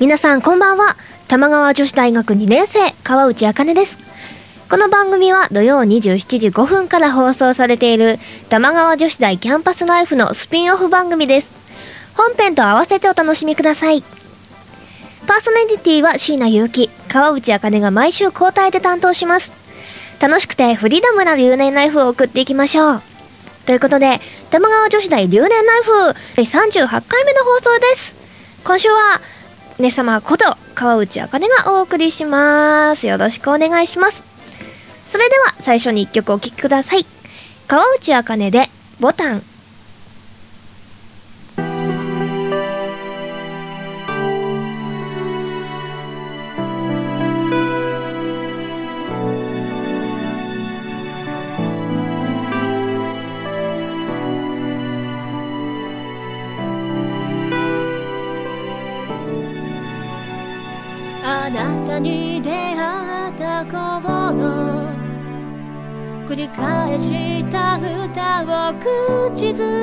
皆さんこんばんは。玉川女子大学2年生川内茜です。この番組は土曜27時5分から放送されている玉川女子大キャンパスライフのスピンオフ番組です。本編と合わせてお楽しみください。パーソナリティは椎名祐希。川内茜が毎週交代で担当します。楽しくてフリーダムな留年ライフを送っていきましょう。ということで玉川女子大留年ライフ第38回目の放送です。今週は姉様こと川内茜がお送りします。よろしくお願いします。それでは最初に1曲お聴きください。川内茜でボタン。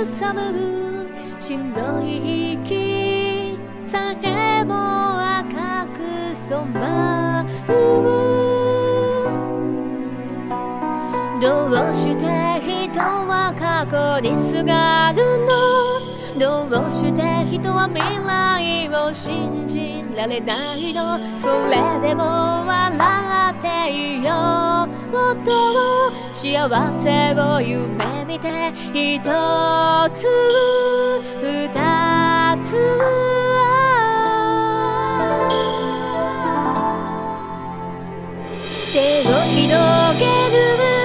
さむ白い息さえも赤く染まる。どうして人は過去にすがるの？どうして人は未来を信じられないの？それでも笑っていよもっと幸せを夢見て一つ二つ手を広げる。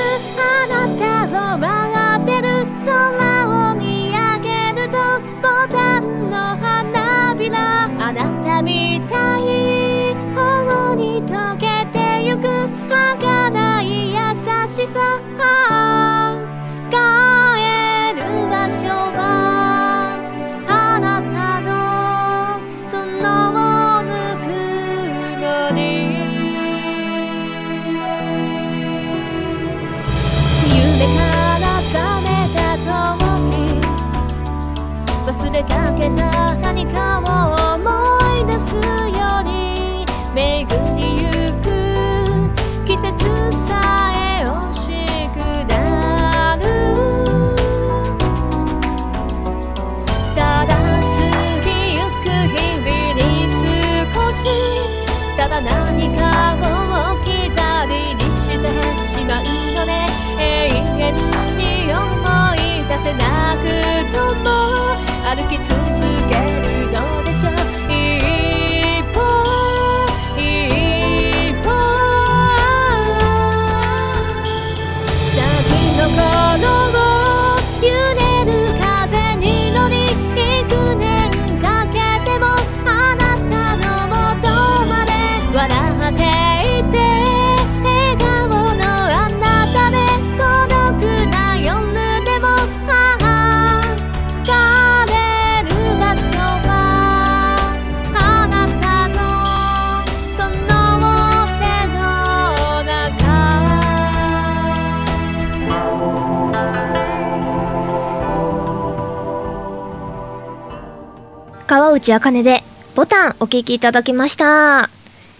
内茜でボタンお聞きいただきました。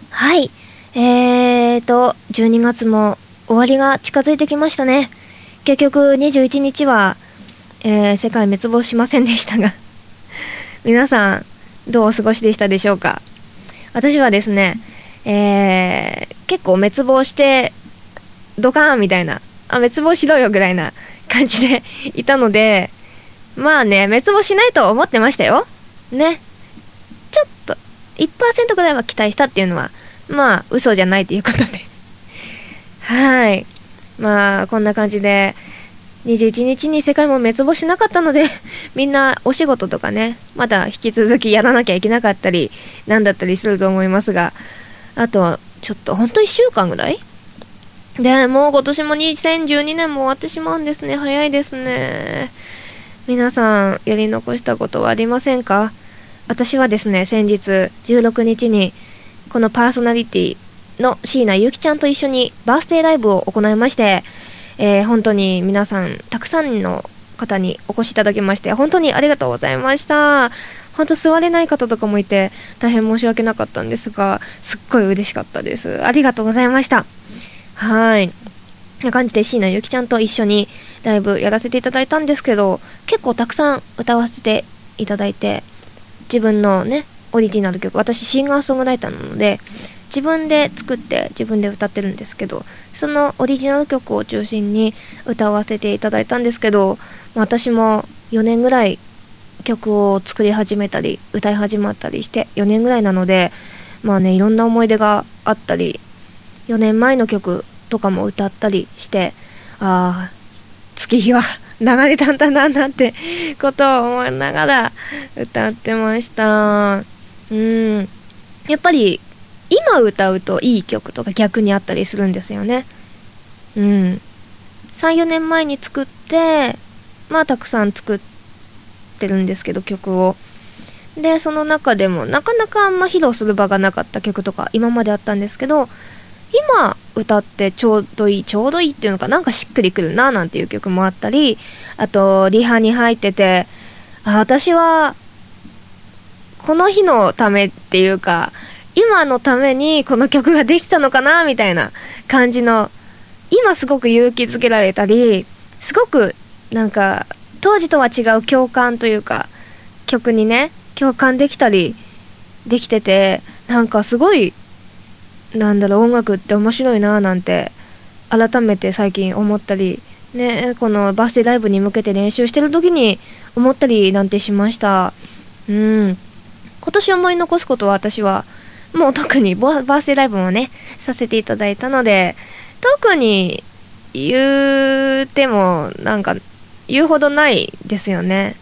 はい。えーと12月も終わりが近づいてきましたね。結局21日は、えー世界滅亡しませんでしたが。皆さんどうお過ごしでしたでしょうか？私はですね、えー結構滅亡してドカーンみたいなあ滅亡しろよぐらいな感じでいたのでまあね滅亡しないと思ってましたよ。ね。ちょっと1%ぐらいは期待したっていうのはまあ嘘じゃないということで。はい。まあこんな感じで21日に世界も滅亡しなかったので みんなお仕事とかねまだ引き続きやらなきゃいけなかったりなんだったりすると思いますがあとちょっとほんと1週間ぐらい？でもう今年も2012年も終わってしまうんですね。早いですね。皆さんやり残したことはありませんか？私はですね先日16日にこのパーソナリティの椎名ゆきちゃんと一緒にバースデーライブを行いまして、えー本当に皆さんたくさんの方にお越しいただきまして本当にありがとうございました。本当座れない方とかもいて大変申し訳なかったんですがすっごい嬉しかったです。ありがとうございました。はい。な感じで椎名ゆきちゃんと一緒にライブやらせていただいたんですけど結構たくさん歌わせていただいて自分のねオリジナル曲私シンガーソングライターなので自分で作って自分で歌ってるんですけどそのオリジナル曲を中心に歌わせていただいたんですけど私も4年ぐらい曲を作り始めたり歌い始まったりして4年ぐらいなのでまあねいろんな思い出があったり4年前の曲とかも歌ったりしてああ月日は流れたんだななんてことを思いながら歌ってました。うん。やっぱり今歌うといい曲とか逆にあったりするんですよね。うん。34年前に作ってまあたくさん作ってるんですけど曲を。でその中でもなかなかあんま披露する場がなかった曲とか今まであったんですけど今歌ってちょうどいいちょうどいいっていうのかなんかしっくりくるななんていう曲もあったりあとリハに入っててあ私はこの日のためっていうか今のためにこの曲ができたのかなみたいな感じの今すごく勇気づけられたりすごくなんか当時とは違う共感というか曲にね共感できたりできててなんかすごいなんだろう音楽って面白いななんて改めて最近思ったりねこのバースデーライブに向けて練習してる時に思ったりなんてしました。うん。今年思い残すことは私はもう特にバースデーライブもねさせていただいたので特に言うてもなんか言うほどないですよね。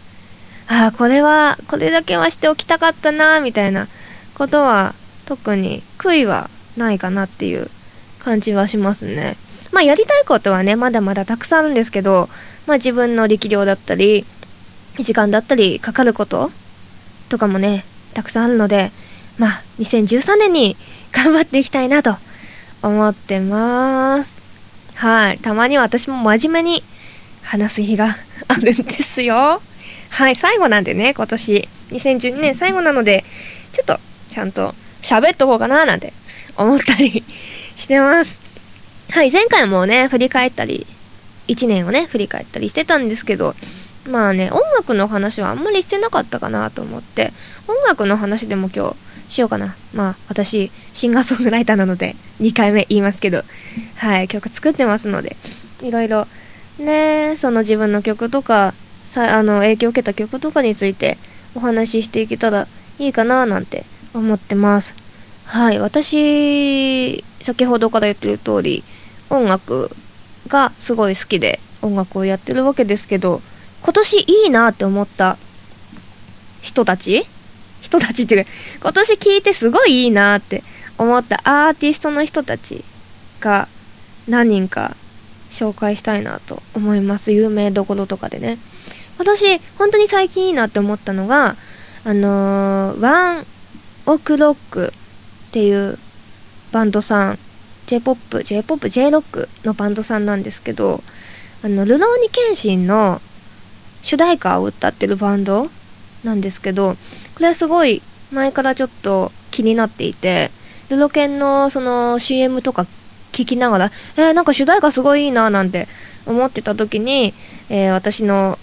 ああこれはこれだけはしておきたかったなみたいなことは特に悔いはないかなっていう感じはしますね。まあやりたいことはねまだまだたくさんあるんですけどまあ自分の力量だったり時間だったりかかることとかもねたくさんあるのでまあ2013年に頑張っていきたいなと思ってます。はい。たまには私も真面目に話す日があるんですよ。はい。最後なんでね今年2012年最後なのでちょっとちゃんと喋っとこうかななんて思ったりしてます。はい前回もね振り返ったり1年をね振り返ったりしてたんですけどまあね音楽の話はあんまりしてなかったかなと思って音楽の話でも今日しようかな。まあ私シンガーソングライターなので2回目言いますけどはい曲作ってますのでいろいろねその自分の曲とかさあの影響を受けた曲とかについてお話ししていけたらいいかななんて思ってます。はい私先ほどから言ってる通り音楽がすごい好きで音楽をやってるわけですけど今年いいなって思った人たち人たちっていうか今年聞いてすごいいいなって思ったアーティストの人たちが何人か紹介したいなと思います。有名どころとかでね。私本当に最近いいなって思ったのがあのーワンオクロックっていうバンドさん J-POP、J-POP、J-ROCK のバンドさんなんですけどあのルローニケンシンの主題歌を歌ってるバンドなんですけどこれはすごい前からちょっと気になっていてルロケンのその CM とか聞きながらえー、なんか主題歌すごいいいななんて思ってた時に、えー私の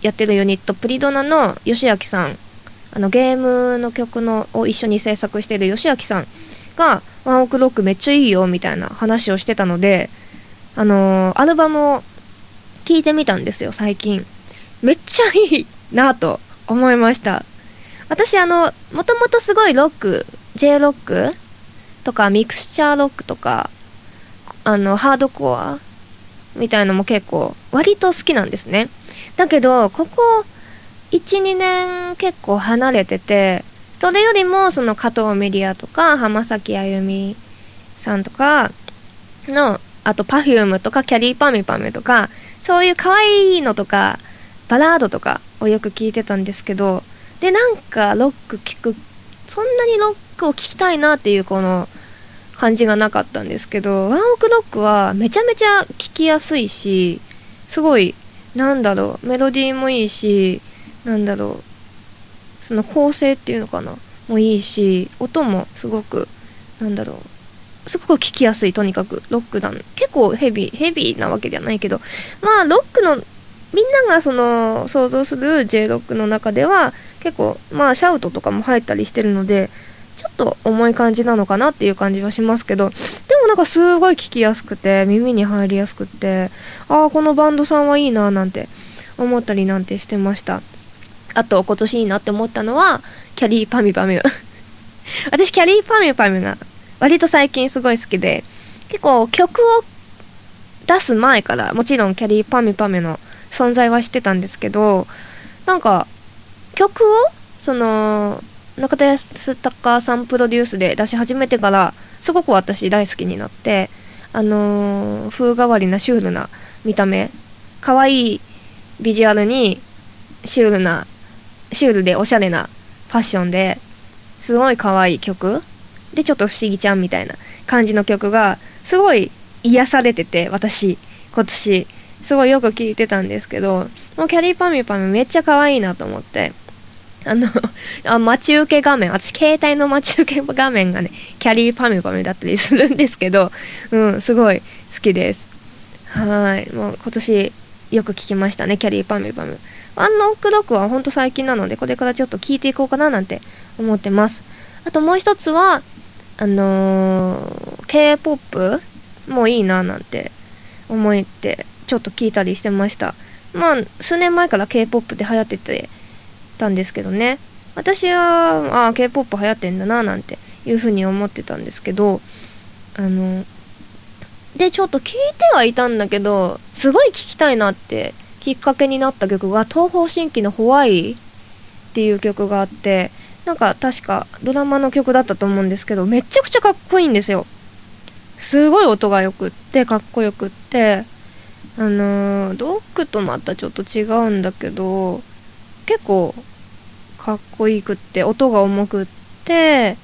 やってるユニットプリドナの吉明さんあのゲームの曲のを一緒に制作している吉明さんが「ワンオクロックめっちゃいいよ」みたいな話をしてたのであのーアルバムを聴いてみたんですよ最近。めっちゃいいなと思いました。私あのもともとすごいロック J ロックとかミクスチャーロックとかあのハードコアみたいのも結構割と好きなんですね。だけどここ12年結構離れててそれよりもその加藤メディアとか浜崎あゆみさんとかのあと Perfume とかキャリーパミュパミュとかそういう可愛いのとかバラードとかをよく聞いてたんですけどでなんかロック聞くそんなにロックを聴きたいなっていうこの感じがなかったんですけどワンオクロックはめちゃめちゃ聴きやすいしすごいなんだろうメロディーもいいしなんだろう。その構成っていうのかな。もいいし音もすごくなんだろう。すごく聴きやすいとにかく。ロックだ結構ヘビーヘビーなわけではないけど。まあロックのみんながその想像する J ロックの中では結構まあシャウトとかも入ったりしてるのでちょっと重い感じなのかなっていう感じはしますけど。でもなんかすごい聴きやすくて耳に入りやすくてああこのバンドさんはいいななんて思ったりなんてしてました。あと今年いいなって思ったのはキャリーパミパミ 私キャリーパミュパミュが割と最近すごい好きで結構曲を出す前からもちろんキャリーパミュパミュの存在はしてたんですけどなんか曲をその中田康隆さんプロデュースで出し始めてからすごく私大好きになってあのー、風変わりなシュールな見た目可愛いビジュアルにシュールなシュールでおしゃれなファッションですごい可愛い曲。でちょっと不思議ちゃんみたいな感じの曲がすごい癒されてて私今年。すごいよく聴いてたんですけどもうキャリーパミュパミュめっちゃ可愛いなと思って。あの あ待ち受け画面。私携帯の待ち受け画面がねキャリーパミュパミュだったりするんですけどうんすごい好きです。はい。もう今年よく聞きましたねキャリーパミュパミュワンノックロックはほんと最近なのでこれからちょっと聞いていこうかななんて思ってます。あともう一つはあのー、K-POP もいいななんて思ってちょっと聞いたりしてました。まあ数年前から K-POP って流行っててたんですけどね。私はあ K-POP 流行ってんだななんていうふうに思ってたんですけどあのでちょっと聞いてはいたんだけどすごい聞きたいなってきっかけになった曲が東方神起の「ホワイ」っていう曲があってなんか確かドラマの曲だったと思うんですけどめちゃくちゃかっこいいんですよ。すごい音がよくってかっこよくってあのー、ドッグとまたちょっと違うんだけど結構かっこいいくって音が重くって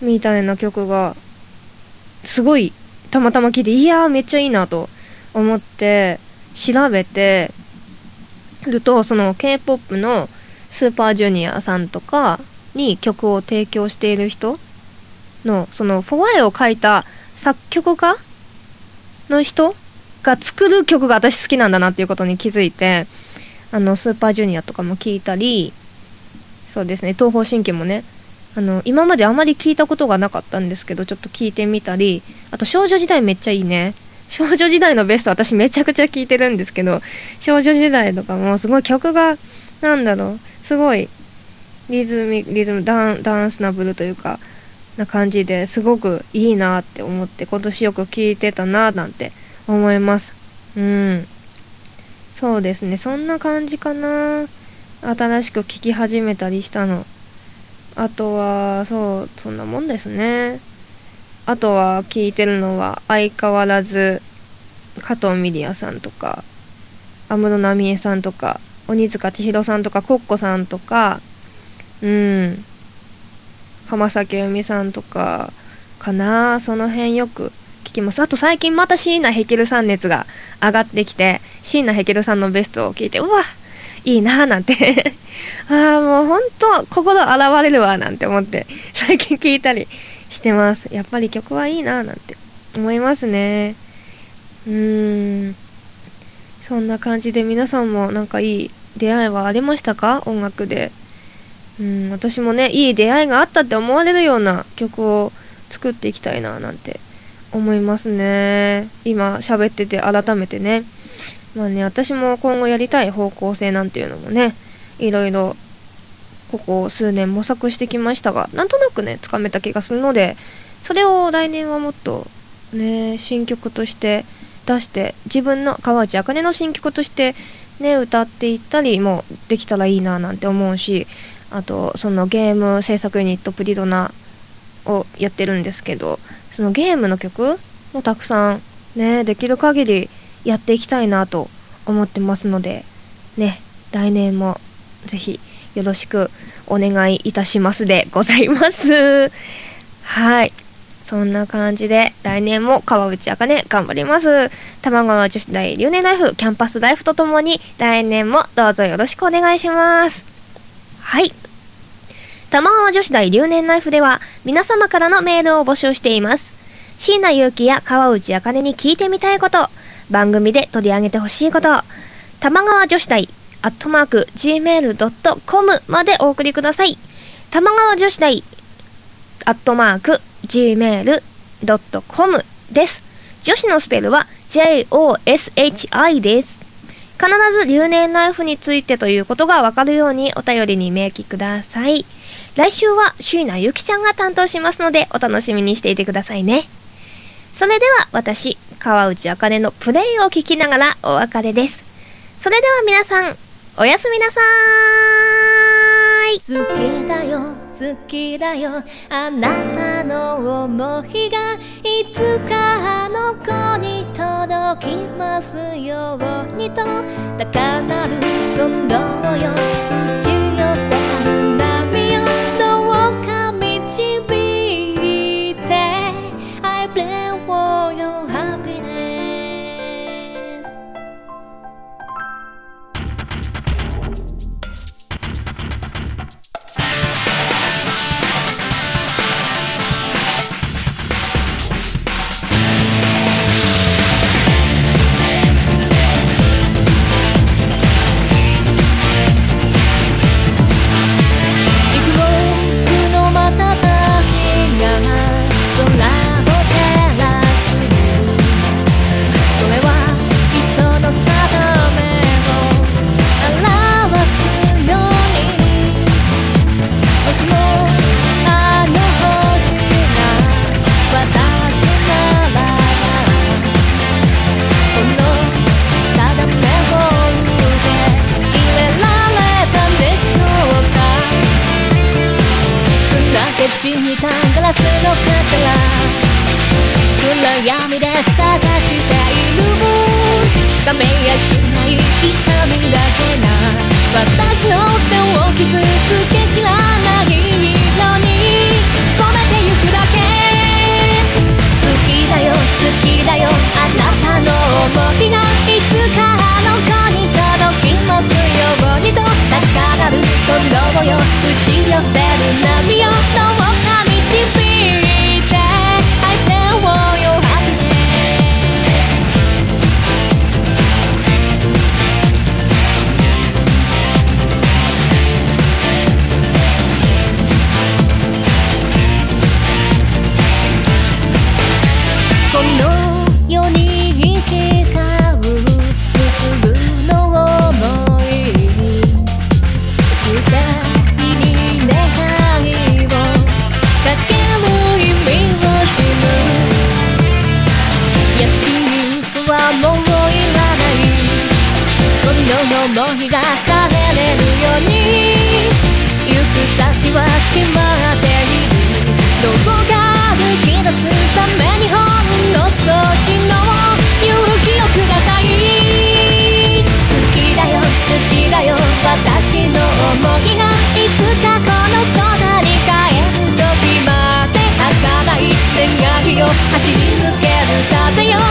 みたいな曲がすごいたまたま聞いていやーめっちゃいいなと思って調べてるとその k p o p のスーパージュニアさんとかに曲を提供している人のそのフォワイを書いた作曲家の人が作る曲が私好きなんだなっていうことに気づいてあのスーパージュニアとかも聞いたりそうですね東方神起もねあの今まであまり聞いたことがなかったんですけどちょっと聞いてみたりあと少女時代めっちゃいいね。少女時代のベスト私めちゃくちゃ聞いてるんですけど少女時代とかもすごい曲がなんだろうすごいリズムリズムダンダンスナブルというかな感じですごくいいなって思って今年よく聞いてたななんて思います。うん。そうですね。そんな感じかな。新しく聞き始めたりしたの。あとはそうそんなもんですね。あとは聞いてるのは相変わらず加藤ミリアさんとか安室奈美恵さんとか鬼塚千尋さんとかコッコさんとかうん。浜崎あゆみさんとかかな。その辺よく聞きます。あと最近また椎名ヘケルさん熱が上がってきて椎名ヘケルさんのベストを聞いてうわいいなーなんて。ああもうほんと心洗われるわなんて思って最近聞いたりしてます。やっぱり曲はいいなーなんて思いますね。うーん。そんな感じで皆さんもなんかいい出会いはありましたか？音楽で。うん私もねいい出会いがあったって思われるような曲を作っていきたいななんて思いますね。今喋ってて改めてね。まあね私も今後やりたい方向性なんていうのもねいろいろここ数年模索してきましたがなんとなくねつかめた気がするのでそれを来年はもっとね新曲として出して自分の川内茜の新曲としてね歌っていったりもできたらいいななんて思うしあとそのゲーム制作ユニットプリドナをやってるんですけどそのゲームの曲もたくさんねできる限りやっていきたいなと思ってますのでね来年もぜひよろしくお願いいたしますでございます。はい。そんな感じで来年も川内茜頑張ります。玉川女子大留年ライフキャンパスライフとともに来年もどうぞよろしくお願いします。はい。玉川女子大留年ライフでは皆様からのメールを募集しています。椎名祐希や川内茜に聞いてみたいこと番組で取り上げてほしいこと玉川女子大アットマーク gmail.com までお送りください。玉川女子大アットマーク gmail.com です。女子のスペルは JOSHI です。必ず留年ライフについてということがわかるようにお便りに明記ください。来週は椎名ゆきちゃんが担当しますのでお楽しみにしていてくださいね。それでは私川内茜のプレイを聞きながらお別れです。それでは皆さんおやすみなさい。好きだよ好きだよ。あなたの思いがいつかあの子に届きますようにと。高鳴る今度よの想いが帰れるように行く先は決まっているどこか抜き出すためにほんの少しの勇気をください好きだよ。好きだよ私の想いがいつかこの空に帰る時まで儚い願いを走り抜ける風よ。